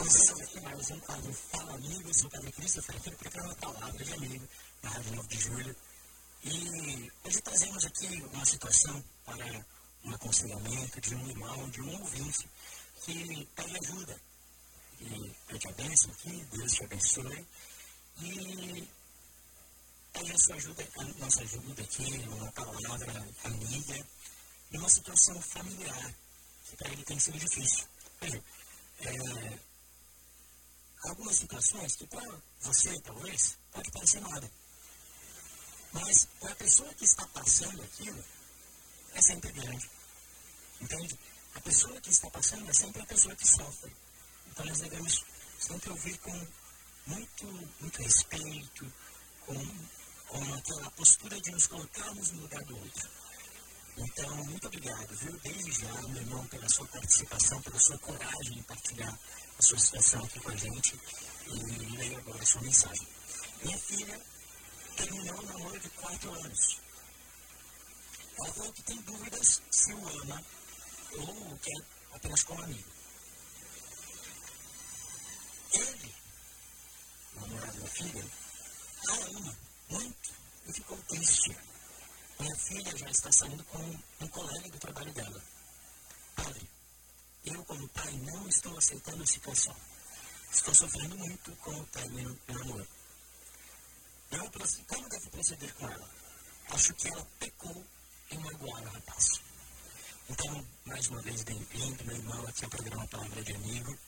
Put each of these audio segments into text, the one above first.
Hoje aqui mais um quadro Fala Amigo, eu sou o Pedro Christopher, aqui do uma Palavra de Amigo, na Rádio 9 de Julho. E hoje trazemos aqui uma situação para um aconselhamento de um irmão, de um ouvinte, que pede ajuda. E eu te abençoo aqui, Deus te abençoe. E pede a sua ajuda, a nossa ajuda aqui, uma palavra amiga, numa situação familiar, que para ele tem sido difícil. Veja, é, algumas situações que para você, talvez, pode parecer nada. Mas para a pessoa que está passando aquilo, é sempre grande. Entende? A pessoa que está passando é sempre a pessoa que sofre. Então nós devemos sempre ouvir com muito, muito respeito, com, com aquela postura de nos colocarmos no lugar do outro. Então, muito obrigado, viu? Desde já, meu irmão, pela sua participação, pela sua coragem em partilhar a sua situação aqui com a gente. E leio agora a sua mensagem. Minha filha terminou um namoro de quatro anos. Ela falou que tem dúvidas se o ama ou quer apenas como amigo. Ele, o namorado da filha, a ama muito e ficou triste. Minha filha já está saindo com um colega do trabalho dela. Padre, eu como pai não estou aceitando a situação. Estou sofrendo muito com o término do namoro. Eu, como devo proceder com ela? Acho que ela pecou em magoar o rapaz. Então, mais uma vez, bem-vindo, meu irmão, aqui ao programa Palavra de Amigo.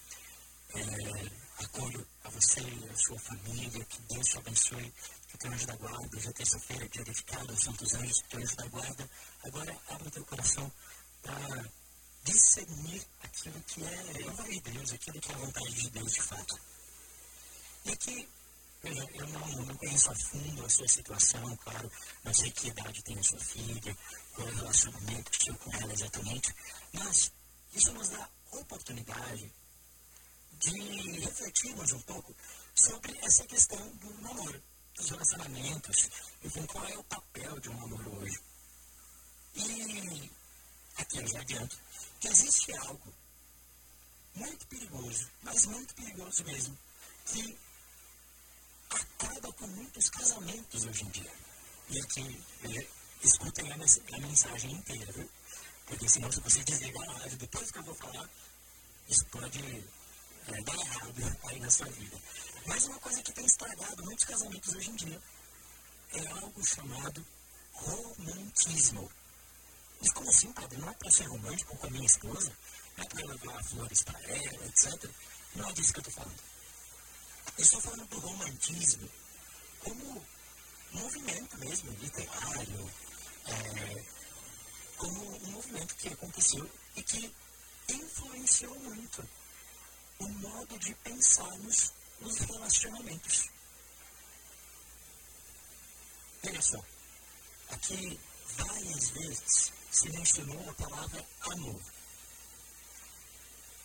É, acolho a você e a sua família, que Deus te abençoe, que teu anjo da guarda, já terça-feira, dia dedicado aos santos anjos, teu anjo da guarda, agora abre teu coração para discernir aquilo que é a vontade de Deus, aquilo que é a vontade de Deus de fato. E aqui, eu não, não conheço a fundo a sua situação, claro, não sei que idade tem a sua filha, qual é o relacionamento que tinha com ela exatamente, mas isso nos dá oportunidade de refletirmos um pouco sobre essa questão do namoro, dos relacionamentos, enfim, qual é o papel de um namoro hoje. E aqui eu já adianto que existe algo muito perigoso, mas muito perigoso mesmo, que acaba com muitos casamentos hoje em dia. E aqui, escutem a, a mensagem inteira, viu? Porque senão, se você desligar a rádio depois que eu vou falar, isso pode é, dar errado aí na sua vida. Mas uma coisa que tem estragado muitos casamentos hoje em dia é algo chamado romantismo. E como assim, padre? Não é para ser romântico com a minha esposa? Não é para levar flores para ela, etc. Não é disso que eu estou falando. Eu estou falando do romantismo como movimento mesmo, literário, é, como um movimento que aconteceu e que influenciou muito o modo de pensarmos nos relacionamentos. Olha só, aqui várias vezes se mencionou a palavra amor.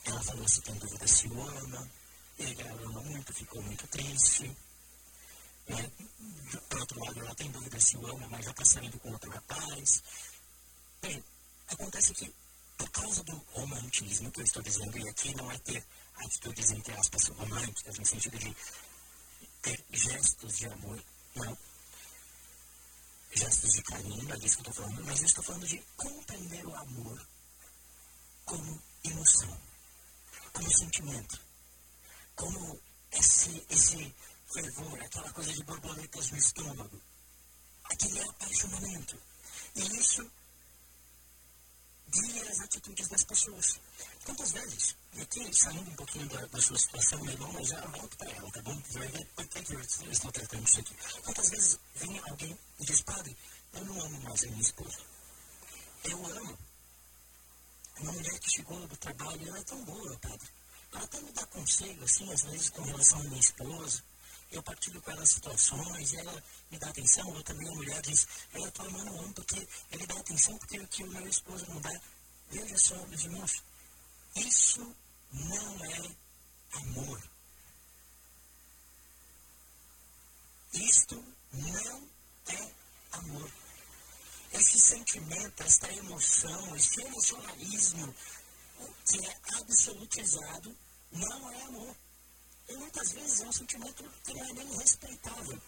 Ela falou se tem dúvida se o ama, ele ama muito, ficou muito triste. Né? Por outro lado, ela tem dúvida se o ama, mas já está saindo com outro rapaz. Bem, acontece que, por causa do romantismo que eu estou dizendo, e aqui não é ter atitudes, entre aspas, românticas, no sentido de ter gestos de amor, não. Gestos de carinho, não é disso que eu estou falando, mas eu estou falando de compreender o amor como emoção, como sentimento, como esse, esse fervor, aquela coisa de borboletas no estômago, aquele apaixonamento. E isso guia as atitudes das pessoas. Quantas vezes, e aqui saindo um pouquinho da, da sua situação, irmão, mas já volto para ela, tá bom? Você vai ver por que eu estou tratando isso aqui. Quantas vezes vem alguém e diz, padre, eu não amo mais a minha esposa. Eu amo. Uma mulher que chegou do trabalho, ela é tão boa, padre. Ela até me dá conselho, assim, às vezes, com relação à minha esposa. Eu partilho com ela situações, ela me dá atenção. Eu também, a mulher diz, ela tua irmã não ama porque ele dá atenção porque o que o meu esposo não dá. Veja só, meus irmãos, isso não é amor. Isto não é amor. Esse sentimento, esta emoção, esse emocionalismo que é absolutizado, não é amor. E muitas vezes é um sentimento que não é nem respeitável.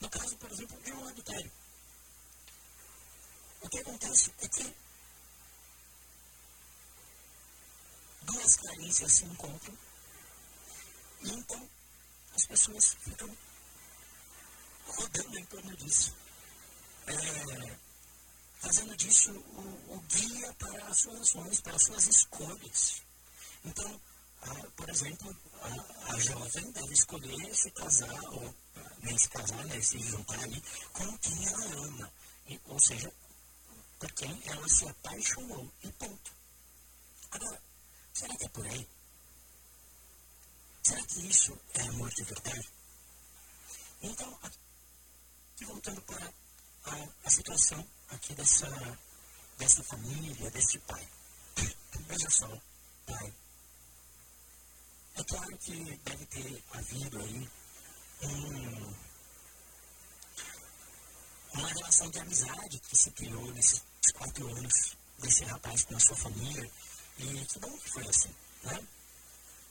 No caso, por exemplo, de um adultério. O que acontece é que duas carências se encontram e então as pessoas ficam rodando em torno disso. É, fazendo disso o, o, guia para as suas ações, para as suas escolhas. Então, por exemplo, a, a, jovem deve escolher se casar, ou nem se casar, né, se juntar ali, com quem ela ama. E, ou seja, por quem ela se apaixonou. E ponto. Agora, será que é por aí? Será que isso é amor de verdade? Então, aqui voltando para a, a situação aqui dessa, dessa família, desse pai. Veja só, pai. É claro que deve ter havido aí um, uma relação de amizade que se criou nesses quatro anos desse rapaz com a sua família. E que bom que foi assim, né?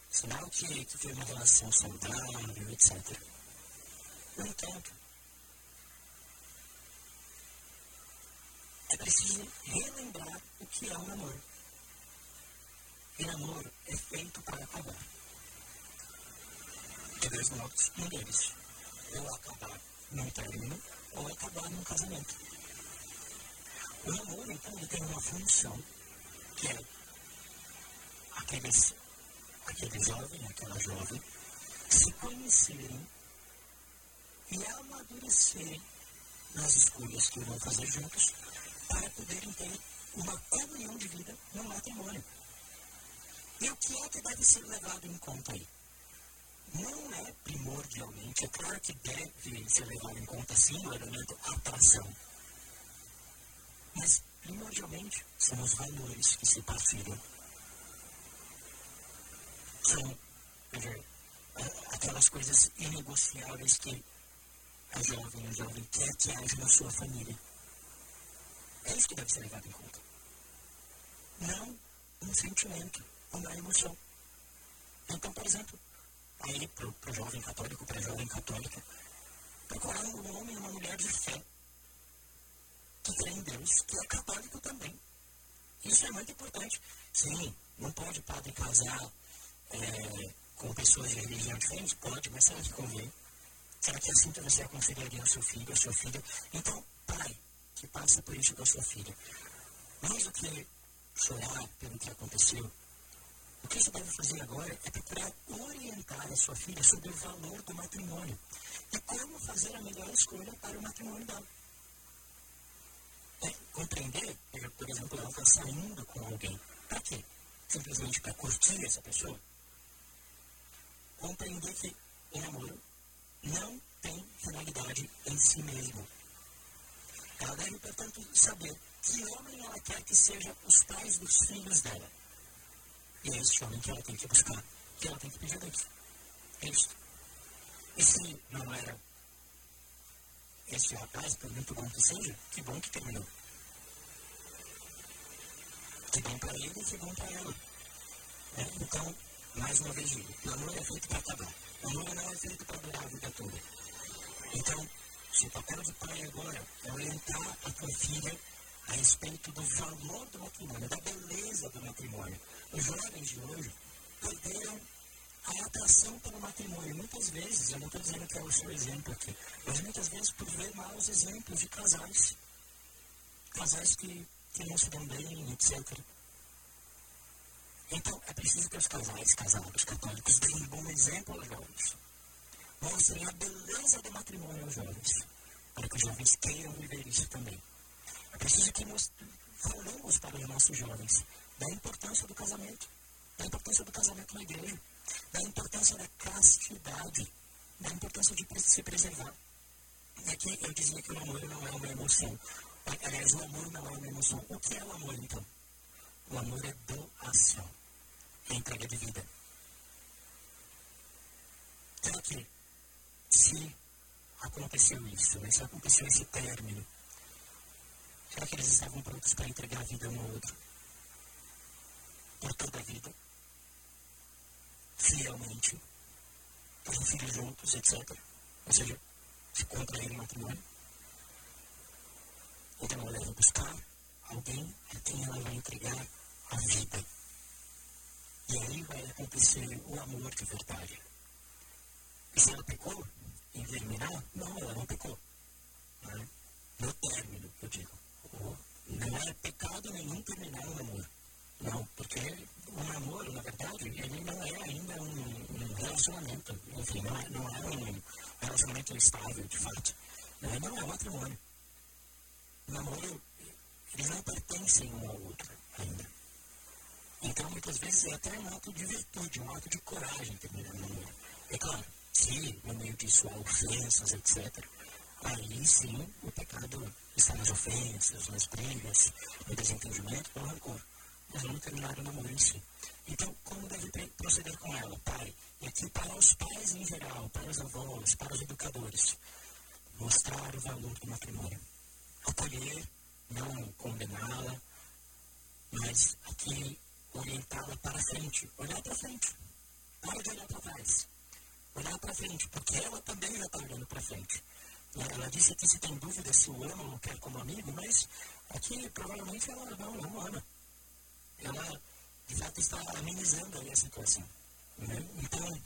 Sinal que, que foi uma relação saudável, etc. No entanto, é preciso relembrar o que é o namoro. E namoro é feito para acabar. Modos, um deles. Ou acabar num término, ou acabar num casamento. O namoro, então, ele tem uma função, que é aqueles, aquele jovem, aquela jovem, se conhecerem e amadurecerem nas escolhas que vão fazer juntos para poderem ter uma comunhão de vida no matrimônio. E o que é que deve ser levado em conta aí? Não é primordialmente, é claro que deve ser levado em conta sim o elemento atração. Mas primordialmente são os valores que se partilham. São aquelas coisas inegociáveis que a jovem, a jovem quer que haja na sua família. É isso que deve ser levado em conta. Não um sentimento, uma emoção. Então, por exemplo, aí para o jovem católico, para a jovem católica, procurar um homem uma mulher de fé, que crê em Deus, que é católico também. Isso é muito importante. Sim, não pode padre casar é, com pessoas de religião diferente? Pode, mas será que convém? Será que assim você aconselharia o seu filho, a sua filha? Então, pai, que passa por isso com a sua filha. Mais do que chorar pelo que aconteceu, o que você deve fazer agora é procurar orientar a sua filha sobre o valor do matrimônio e como fazer a melhor escolha para o matrimônio dela. É, compreender, por exemplo, ela está saindo com alguém. Para quê? Simplesmente para curtir essa pessoa? Compreender que o namoro não tem finalidade em si mesmo. Ela deve, portanto, saber que homem ela quer que sejam os pais dos filhos dela. E é esse homem que ela tem que buscar, que ela tem que pedir a Deus. É isso. E se não era esse rapaz, por muito bom que seja, que bom que terminou. Que bom para ele e que bom para ela. É, então, mais uma vez digo, o amor é feito para acabar. O amor não é feito para durar a vida toda. Então, se o papel de pai agora é orientar a tua filha a respeito do valor do matrimônio, da beleza do matrimônio. Os jovens de hoje perderam a atração pelo matrimônio. Muitas vezes, eu não estou dizendo que é o seu exemplo aqui, mas muitas vezes por ver maus exemplos de casais. Casais que, que não se dão bem, etc. Então, é preciso que os casais casados católicos deem um bom exemplo aos jovens mostrem a beleza do matrimônio aos jovens, para que os jovens queiram viver isso também. É preciso que nós falemos para os nossos jovens da importância do casamento, da importância do casamento na igreja, da importância da castidade, da importância de se preservar. E aqui eu dizia que o amor não é uma emoção. Aliás, o amor não é uma emoção. O que é o amor, então? O amor é doação, é entrega de vida. Será que se aconteceu isso, né? se aconteceu esse término, será que eles estavam prontos para entregar a vida um ao outro? Por toda a vida? Fielmente? fazem filhos juntos, etc. Ou seja, se contraem matrimônio. Então ela deve buscar alguém a quem ela vai entregar a vida. E aí vai acontecer o amor de verdade. E se ela pecou em terminar, não, ela não pecou. Né? No término, eu digo. Não é pecado nenhum terminar um namoro. Não, porque o namoro, na verdade, ele não é ainda um, um relacionamento. Enfim, não é, não é um relacionamento estável, de fato. Não é, não é matrimônio. O namoro, eles não pertencem um ao outro ainda. Então, muitas vezes, é até um ato de virtude, um ato de coragem terminar o namoro. É claro, se no meio disso há ofensas, etc., aí sim o pecado está nas ofensas, nas brigas, no desentendimento, no rancor. Mas não terminar o namoro. Então, como deve proceder com ela? Pai, e aqui para os pais em geral, para os avós, para os educadores, mostrar o valor do matrimônio. Acolher, não condená-la, mas aqui orientá-la para frente, olhar para frente. Para de olhar para trás. Olhar para frente, porque ela também já está olhando para frente. Ela disse que se tem dúvida se o ama ou quer como amigo, mas aqui provavelmente ela não, não ama. Ela, de fato, está amenizando a situação. Né? Então,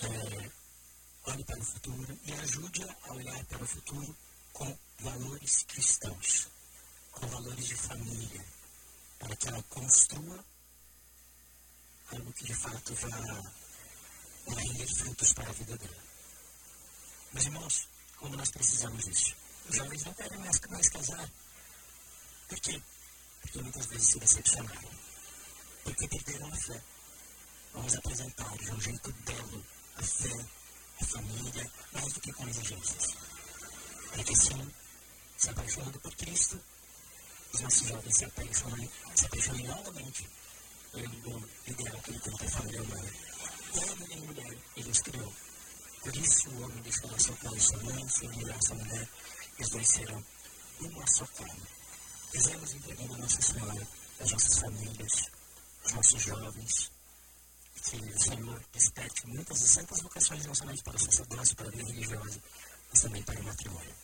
é, olhe para o futuro e ajude-a a olhar para o futuro com valores cristãos, com valores de família, para que ela construa algo que de fato vá render frutos para a vida dela. Meus irmãos, como nós precisamos disso? Os jovens não querem mais, mais casar. Por quê? Porque muitas vezes se decepcionaram. Porque perderam a fé. Vamos apresentar de um jeito belo a fé, a família, mais do que com exigências. Para que sim, se apaixonando por Cristo, os nossos jovens se apaixonem, se apaixonem novamente pelo ideal que ele tem para a família humana. Homem e mulher, ele os criou. Por isso o homem deixará seu pai e sua mãe, se unirá a sua mulher, e os dois serão uma só carne. Fizemos entregando a Nossa Senhora, as nossas famílias, os nossos jovens, que o Senhor desperte muitas e santas vocações, não somente para o sacerdócio, para a vida religiosa, mas também para o matrimônio.